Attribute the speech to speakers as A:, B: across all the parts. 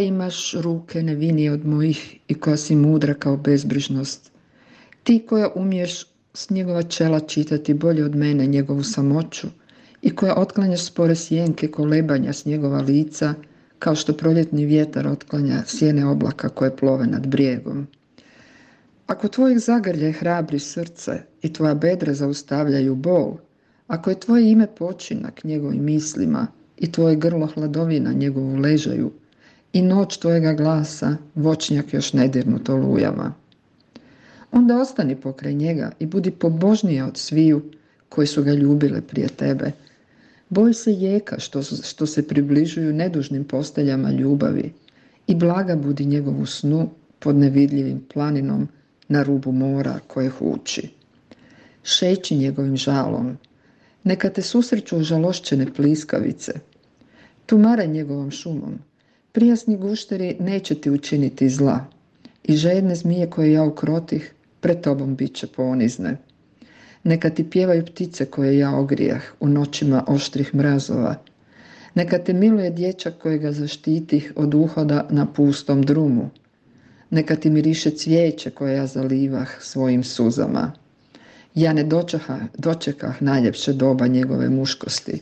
A: Imaš ruke nevinije od mojih i koja si mudra kao bezbrižnost. Ti koja umiješ s njegova čela čitati bolje od mene njegovu samoću i koja otklanjaš spore sjenke kolebanja s njegova lica, kao što proljetni vjetar otklanja sjene oblaka koje plove nad brijegom. Ako tvojih zagrlje hrabri srce i tvoja bedra zaustavljaju bol, ako je tvoje ime počinak njegovim mislima i tvoje grlo hladovina njegovu ležaju, i noć tvojega glasa voćnjak još nedirnut olujama. Onda ostani pokraj njega i budi pobožnija od sviju koji su ga ljubile prije tebe. Boj se jeka što, što se približuju nedužnim posteljama ljubavi i blaga budi njegovu snu pod nevidljivim planinom na rubu mora koje huči. Šeći njegovim žalom, neka te susreću žalošćene pliskavice, tumare njegovom šumom, Prijasni gušteri neće ti učiniti zla i žedne zmije koje ja ukrotih pred tobom bit će ponizne. Neka ti pjevaju ptice koje ja ogrijah u noćima oštrih mrazova. Neka te miluje dječak kojega zaštitih od uhoda na pustom drumu. Neka ti miriše cvijeće koje ja zalivah svojim suzama. Ja ne dočekah, dočekah najljepše doba njegove muškosti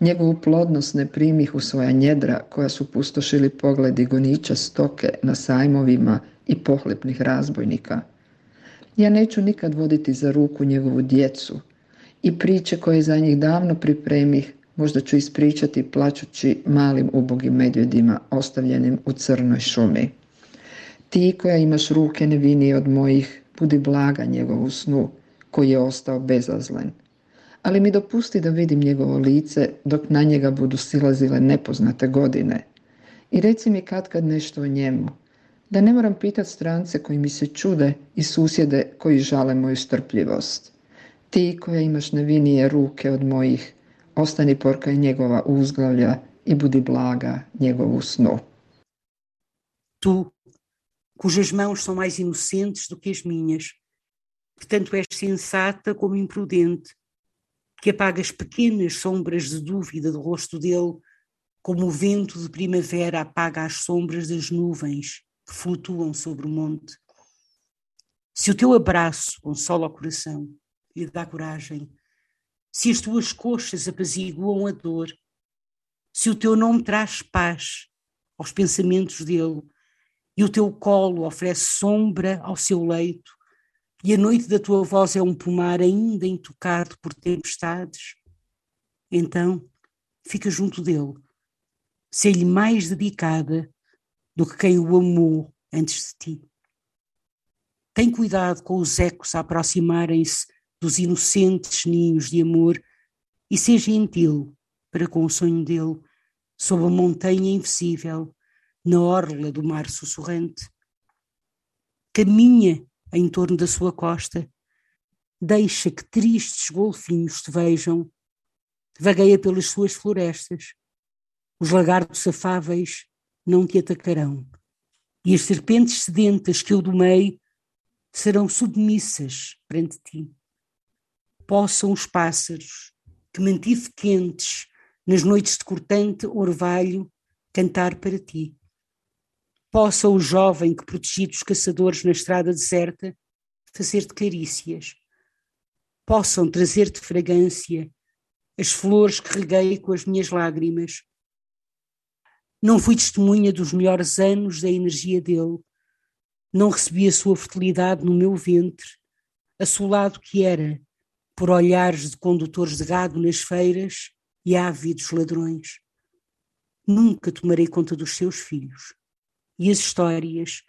A: Njegovu plodnost ne primih u svoja njedra koja su pustošili pogledi goniča stoke na sajmovima i pohlepnih razbojnika. Ja neću nikad voditi za ruku njegovu djecu i priče koje za njih davno pripremih možda ću ispričati plaćući malim ubogim medvjedima ostavljenim u crnoj šumi. Ti koja imaš ruke nevinije od mojih, budi blaga njegovu snu koji je ostao bezazlen ali mi dopusti da vidim njegovo lice dok na njega budu silazile nepoznate godine. I reci mi kad kad nešto o njemu, da ne moram pitat strance koji mi se čude i susjede koji žale moju strpljivost. Ti koja imaš nevinije ruke od mojih, ostani porkaj njegova uzglavlja i budi blaga njegovu snu.
B: Tu, cujas mãos são mais inocentes do que as minhas, que tanto és sensata como imprudente, que apaga as pequenas sombras de dúvida do rosto dele, como o vento de primavera apaga as sombras das nuvens que flutuam sobre o monte. Se o teu abraço consola o coração e dá coragem, se as tuas coxas apaziguam a dor, se o teu nome traz paz aos pensamentos dele e o teu colo oferece sombra ao seu leito, e a noite da tua voz é um pomar ainda intocado por tempestades, então fica junto dele, sei-lhe mais dedicada do que quem o amou antes de ti. Tem cuidado com os ecos a aproximarem-se dos inocentes ninhos de amor e seja gentil para com o sonho dele, sob a montanha invisível, na orla do mar sussurrante. Caminha em torno da sua costa, deixa que tristes golfinhos te vejam, vagueia pelas suas florestas, os lagartos afáveis não te atacarão, e as serpentes sedentas que eu domei serão submissas perante ti. Possam os pássaros, que mantive quentes nas noites de cortante orvalho, cantar para ti possa o jovem que protegi dos caçadores na estrada deserta fazer-te carícias, possam trazer-te fragrância, as flores que reguei com as minhas lágrimas. Não fui testemunha dos melhores anos da energia dele, não recebi a sua fertilidade no meu ventre, assolado que era por olhares de condutores de gado nas feiras e ávidos ladrões. Nunca tomarei conta dos seus filhos e as histórias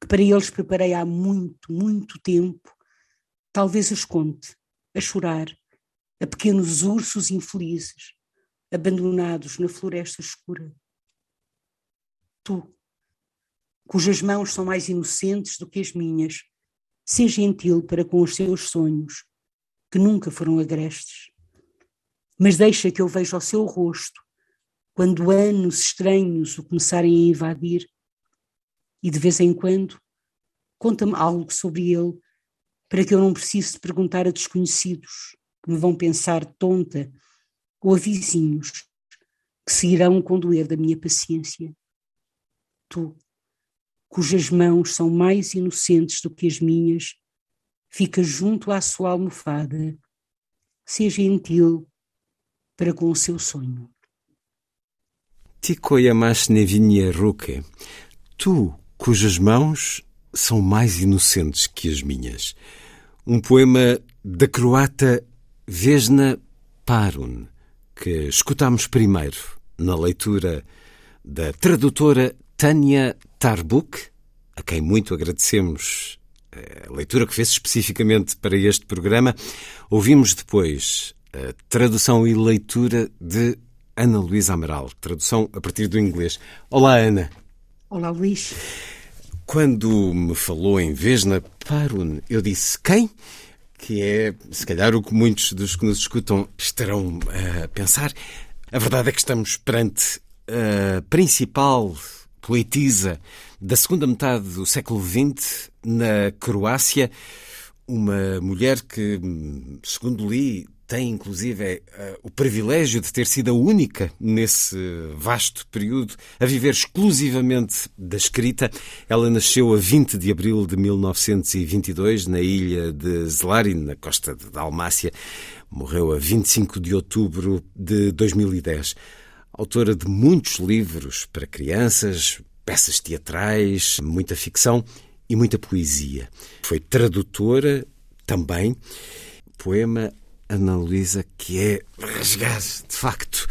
B: que para eles preparei há muito, muito tempo, talvez as conte, a chorar, a pequenos ursos infelizes, abandonados na floresta escura. Tu, cujas mãos são mais inocentes do que as minhas, seja gentil para com os seus sonhos, que nunca foram agrestes. Mas deixa que eu veja o seu rosto, quando anos estranhos o começarem a invadir, e de vez em quando conta-me algo sobre ele, para que eu não precise perguntar a desconhecidos que me vão pensar tonta ou a vizinhos que se irão condoer da minha paciência. Tu, cujas mãos são mais inocentes do que as minhas, fica junto à sua almofada, seja gentil para com o seu sonho.
C: Tico Yamash Nevinha Ruke, tu, cujas mãos são mais inocentes que as minhas. Um poema da croata Vesna Parun, que escutamos primeiro na leitura da tradutora Tânia Tarbuk, a quem muito agradecemos eh, a leitura que fez especificamente para este programa. Ouvimos depois a tradução e leitura de Ana Luísa Amaral, tradução a partir do inglês. Olá, Ana.
B: Olá, Luís.
C: Quando me falou em Vesna Parun, eu disse quem? Que é, se calhar, o que muitos dos que nos escutam estarão a pensar. A verdade é que estamos perante a principal poetisa da segunda metade do século XX na Croácia, uma mulher que, segundo li, tem inclusive é, uh, o privilégio de ter sido a única nesse vasto período a viver exclusivamente da escrita. Ela nasceu a 20 de abril de 1922 na ilha de Zlarin, na costa de Dalmácia. Morreu a 25 de outubro de 2010. Autora de muitos livros para crianças, peças teatrais, muita ficção e muita poesia. Foi tradutora também. Poema Ana Luísa, que é rasgar, de facto.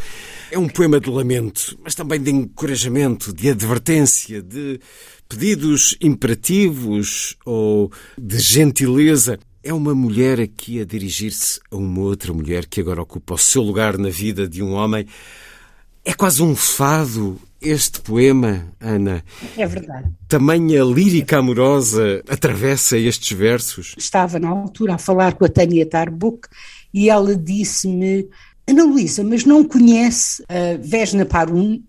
C: É um poema de lamento, mas também de encorajamento, de advertência, de pedidos imperativos ou de gentileza. É uma mulher aqui a dirigir-se a uma outra mulher que agora ocupa o seu lugar na vida de um homem. É quase um fado este poema, Ana.
B: É verdade.
C: Tamanha lírica amorosa atravessa estes versos.
B: Estava na altura a falar com a Tânia Tarbuk e ela disse-me: Ana Luísa, mas não conhece a Vesna Parun,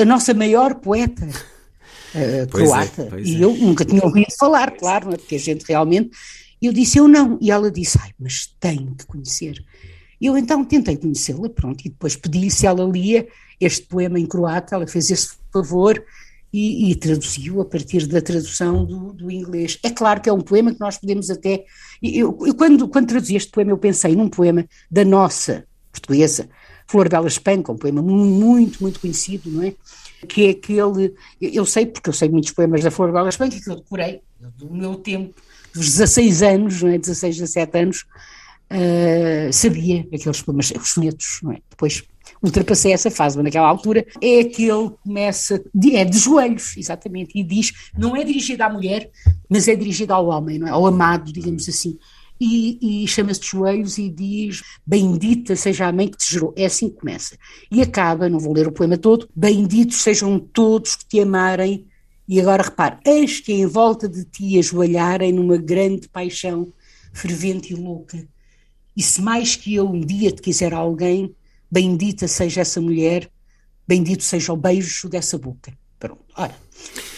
B: a nossa maior poeta uh, croata? É, e é. eu nunca tinha ouvido falar, claro, é? porque a gente realmente. Eu disse: Eu não. E ela disse: Ai, mas tenho que conhecer. E eu então tentei conhecê-la, pronto, e depois pedi-lhe se ela lia este poema em croata, ela fez esse favor e, e, traduziu a partir da tradução do, do, inglês. É claro que é um poema que nós podemos até. Eu, eu, quando, quando traduzi este poema, eu pensei num poema da nossa portuguesa, Flor Bela Espanca, um poema muito, muito conhecido, não é? Que é aquele. Eu sei, porque eu sei muitos poemas da Flor Bela Espanca, que eu decorei do meu tempo, dos 16 anos, não é? 16, 17 anos, uh, sabia aqueles poemas, os sonetos, não é? Depois ultrapassei essa fase, mas naquela altura é que começa, é de joelhos, exatamente, e diz, não é dirigido à mulher, mas é dirigido ao homem, é? ao amado, digamos assim. E, e chama-se de joelhos e diz: Bendita seja a mãe que te gerou. É assim que começa. E acaba, não vou ler o poema todo: Benditos sejam todos que te amarem. E agora repare: Eis que em volta de ti ajoelharem numa grande paixão fervente e louca. E se mais que eu um dia te quiser alguém, Bendita seja essa mulher, bendito seja o beijo dessa boca. Pronto, ora.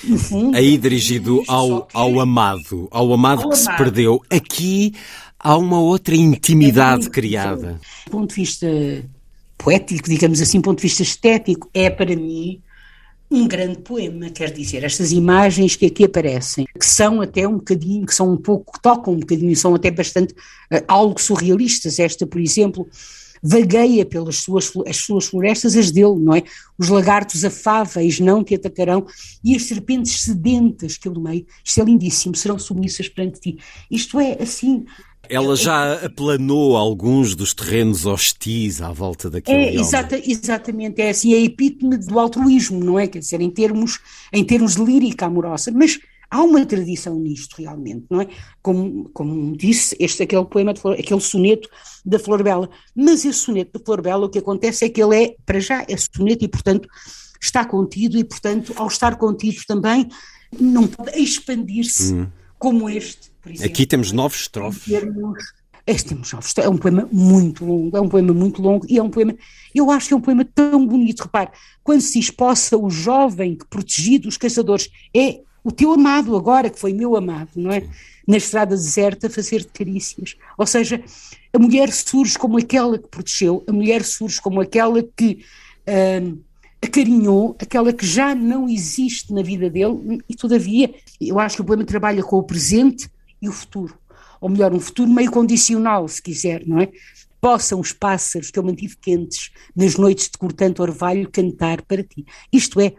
C: No fundo, Aí dirigido ao, ao amado, ao amado ao que amado. se perdeu. Aqui há uma outra intimidade é criada.
B: Do ponto de vista poético, digamos assim, do ponto de vista estético, é para mim um grande poema, quer dizer, estas imagens que aqui aparecem, que são até um bocadinho, que são um pouco, que tocam um bocadinho, são até bastante uh, algo surrealistas. Esta, por exemplo, vagueia pelas suas, as suas florestas, as dele, não é? Os lagartos afáveis não te atacarão e as serpentes sedentas que eu domei, isto é lindíssimo, serão submissas perante ti. Isto é assim,
C: ela já aplanou alguns dos terrenos hostis à volta daquele
B: é, exata, Exatamente, é assim, é a epítome do altruísmo, não é? Quer dizer, em termos, em termos de lírica amorosa, mas há uma tradição nisto realmente, não é? Como, como disse, este aquele poema, Flor, aquele soneto da Flor Bela. Mas esse soneto da Flor Bela, o que acontece é que ele é, para já, é soneto e, portanto, está contido e, portanto, ao estar contido também, não pode expandir-se hum. como este,
C: exemplo. Aqui temos nove estrofes.
B: Este temos nove É um poema muito longo, é um poema muito longo e é um poema, eu acho que é um poema tão bonito. Repare, quando se esposa o jovem que protegido dos caçadores, é o teu amado agora, que foi meu amado, não é? Na estrada deserta, fazer-te carícias. Ou seja, a mulher surge como aquela que protegeu, a mulher surge como aquela que hum, acarinhou, aquela que já não existe na vida dele, e todavia, eu acho que o poema trabalha com o presente e o futuro. Ou melhor, um futuro meio condicional, se quiser, não é? Possam os pássaros que eu mantive quentes nas noites de cortante orvalho cantar para ti. Isto é,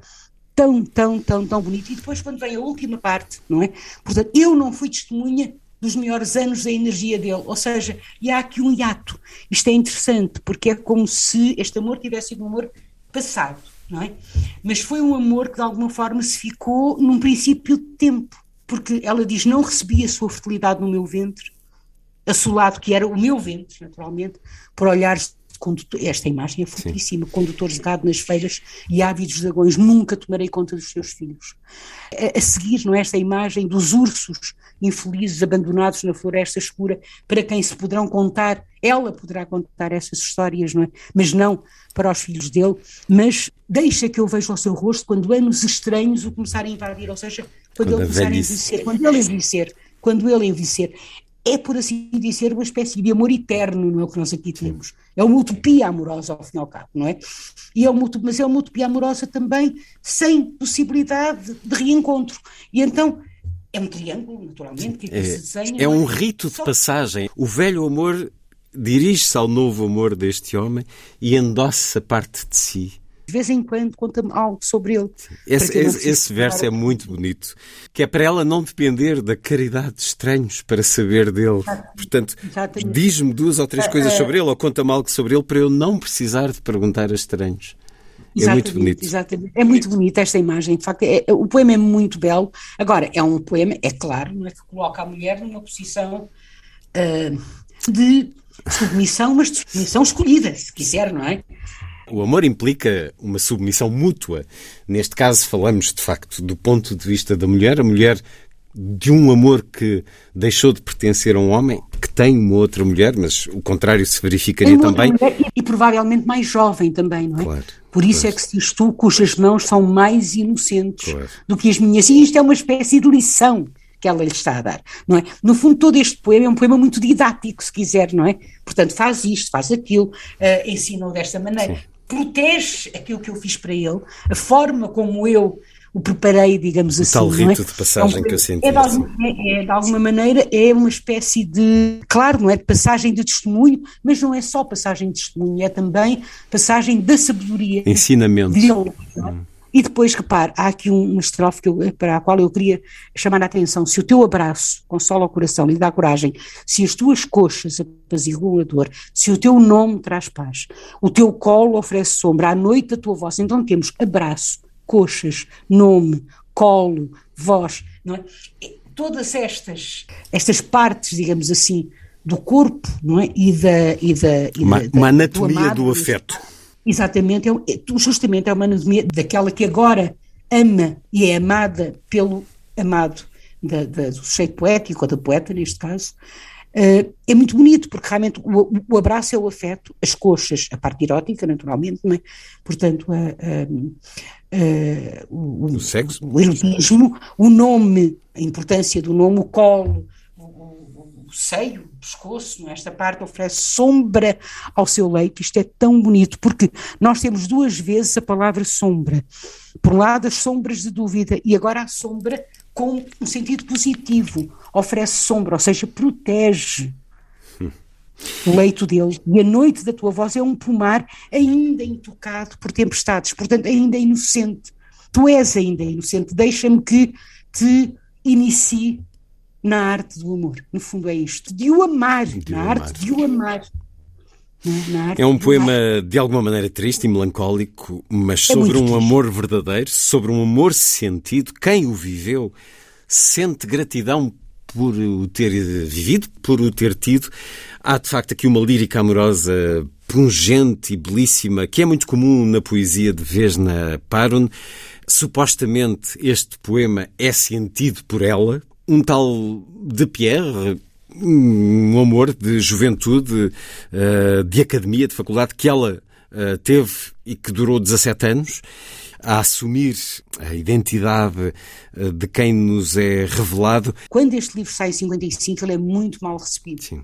B: tão, tão, tão, tão bonito. E depois, quando vem a última parte, não é? Portanto, eu não fui testemunha dos melhores anos da energia dele, ou seja, e há aqui um hiato. Isto é interessante, porque é como se este amor tivesse sido um amor passado, não é? Mas foi um amor que de alguma forma se ficou num princípio de tempo, porque ela diz: Não recebi a sua fertilidade no meu ventre, assolado que era o meu ventre, naturalmente, por olhares condutor, esta imagem é fortíssima, Sim. condutores de gado nas feiras e ávidos dragões, nunca tomarei conta dos seus filhos. A, a, seguir, não é, esta imagem dos ursos infelizes abandonados na floresta escura, para quem se poderão contar, ela poderá contar essas histórias, não é? Mas não para os filhos dele, mas deixa que eu veja o seu rosto quando anos estranhos o começarem a invadir, ou seja, quando, quando ele começar a envelhecer, quando ele envelhecer, quando ele envelhecer é, por assim dizer, uma espécie de amor eterno, não é o que nós aqui temos. É uma utopia amorosa, ao fim e ao cabo, não é? E é uma, mas é uma utopia amorosa também sem possibilidade de reencontro. E então é um triângulo, naturalmente, que, é, se desenha.
C: É um é? rito de passagem. O velho amor dirige-se ao novo amor deste homem e endossa parte de si
B: de vez em quando conta-me algo sobre ele.
C: Esse, esse, esse verso é muito bonito, que é para ela não depender da caridade de estranhos para saber dele. Portanto, diz-me duas ou três ah, coisas ah. sobre ele ou conta-me algo sobre ele para eu não precisar de perguntar a estranhos. É muito bonito.
B: Exatamente. É muito bonita esta imagem. De facto, é, o poema é muito belo. Agora, é um poema, é claro, não é que coloca a mulher numa posição uh, de submissão, mas de submissão escolhida, se quiser, não é?
C: O amor implica uma submissão mútua. Neste caso, falamos de facto do ponto de vista da mulher, a mulher de um amor que deixou de pertencer a um homem, que tem uma outra mulher, mas o contrário se verificaria também.
B: E, e, provavelmente mais jovem também, não é? Claro, Por isso claro. é que se diz tu, cujas mãos são mais inocentes claro. do que as minhas. E isto é uma espécie de lição que ela lhe está a dar, não é? No fundo, todo este poema é um poema muito didático, se quiser, não é? Portanto, faz isto, faz aquilo, uh, ensina-o desta maneira. Sim protege aquilo que eu fiz para ele, a forma como eu o preparei, digamos
C: o
B: assim.
C: Tal
B: rito
C: é? de passagem que eu senti.
B: É de, alguma, é, é de, alguma, maneira, é uma espécie de, claro, não é de passagem de testemunho, mas não é só passagem de testemunho, é também passagem da sabedoria.
C: Ensinamento. Dele,
B: é? E depois, repare, há aqui uma estrofe que eu, para a qual eu queria chamar a atenção. Se o teu abraço consola o coração, lhe dá coragem, se as tuas coxas apaziguam a dor, se o teu nome traz paz, o teu colo oferece sombra, à noite a tua voz. Então temos abraço, coxas, nome, colo, voz, não é? Todas estas, estas partes, digamos assim, do corpo, não é? E da. E da,
C: e uma, da, uma anatomia do, amado, do afeto.
B: Exatamente, é, é, justamente é uma anatomia daquela que agora ama e é amada pelo amado da, da, do sujeito poético, ou da poeta neste caso, uh, é muito bonito, porque realmente o, o, abraço é o afeto, as coxas, a parte erótica, naturalmente, não é? portanto, a, a, o, o, sexo. o erotismo, o nome, a importância do nome, o colo, o seio, pescoço, é? esta parte oferece sombra ao seu leito. Isto é tão bonito, porque nós temos duas vezes a palavra sombra. Por um lado, as sombras de dúvida, e agora a sombra com um sentido positivo. Oferece sombra, ou seja, protege o leito dele. E a noite da tua voz é um pomar ainda intocado por tempestades, portanto, ainda inocente. Tu és ainda inocente. Deixa-me que te inicie na arte do amor. No fundo é isto, de o amar, de na amar. arte de o amar.
C: É um poema de alguma maneira triste e melancólico, mas é sobre um triste. amor verdadeiro, sobre um amor sentido. Quem o viveu sente gratidão por o ter vivido, por o ter tido. Há de facto aqui uma lírica amorosa pungente e belíssima, que é muito comum na poesia de Vesna Parun. Supostamente este poema é sentido por ela. Um tal de Pierre, um amor de juventude, eh, de academia, de faculdade, que ela eh, teve e que durou 17 anos, a assumir a identidade eh, de quem nos é revelado.
B: Quando este livro sai em 55, ele é muito mal recebido. Sim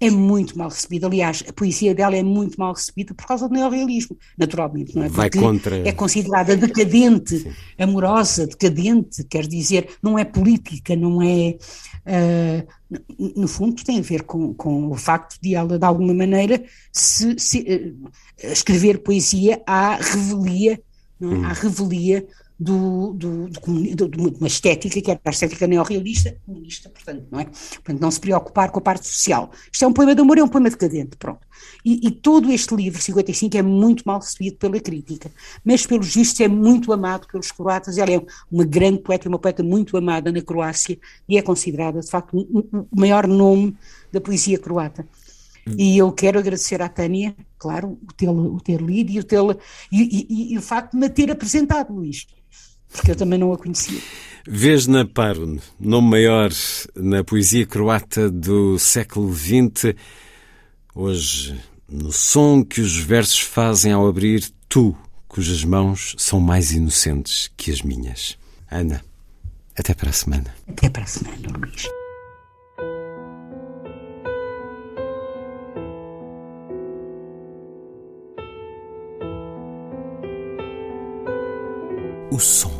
B: é muito mal recebida. Aliás, a poesia dela é muito mal recebida por causa do neorrealismo, naturalmente, não é?
C: Porque Vai contra...
B: é considerada decadente, Sim. amorosa, decadente, quer dizer, não é política, não é. Uh, no fundo, tem a ver com, com o facto de ela, de alguma maneira, se, se uh, escrever poesia à revelia, não é? Hum. à revelia do, do, do, de uma estética que era a estética neorrealista, comunista, portanto, não é? Portanto, não se preocupar com a parte social. Isto é um poema de amor, é um poema decadente, pronto. E, e todo este livro, 55, é muito mal recebido pela crítica, mas pelos vistos é muito amado pelos croatas, ela é uma grande poeta, uma poeta muito amada na Croácia e é considerada, de facto, o maior nome da poesia croata. E eu quero agradecer à Tânia, claro, o ter, o ter lido e o, ter, e, e, e, o facto de me ter apresentado, Luís porque eu também não a conhecia.
C: Vesna Parun, nome maior na poesia croata do século XX, hoje no som que os versos fazem ao abrir, tu, cujas mãos são mais inocentes que as minhas. Ana, até para a semana.
B: Até para a semana, Luís.
C: O som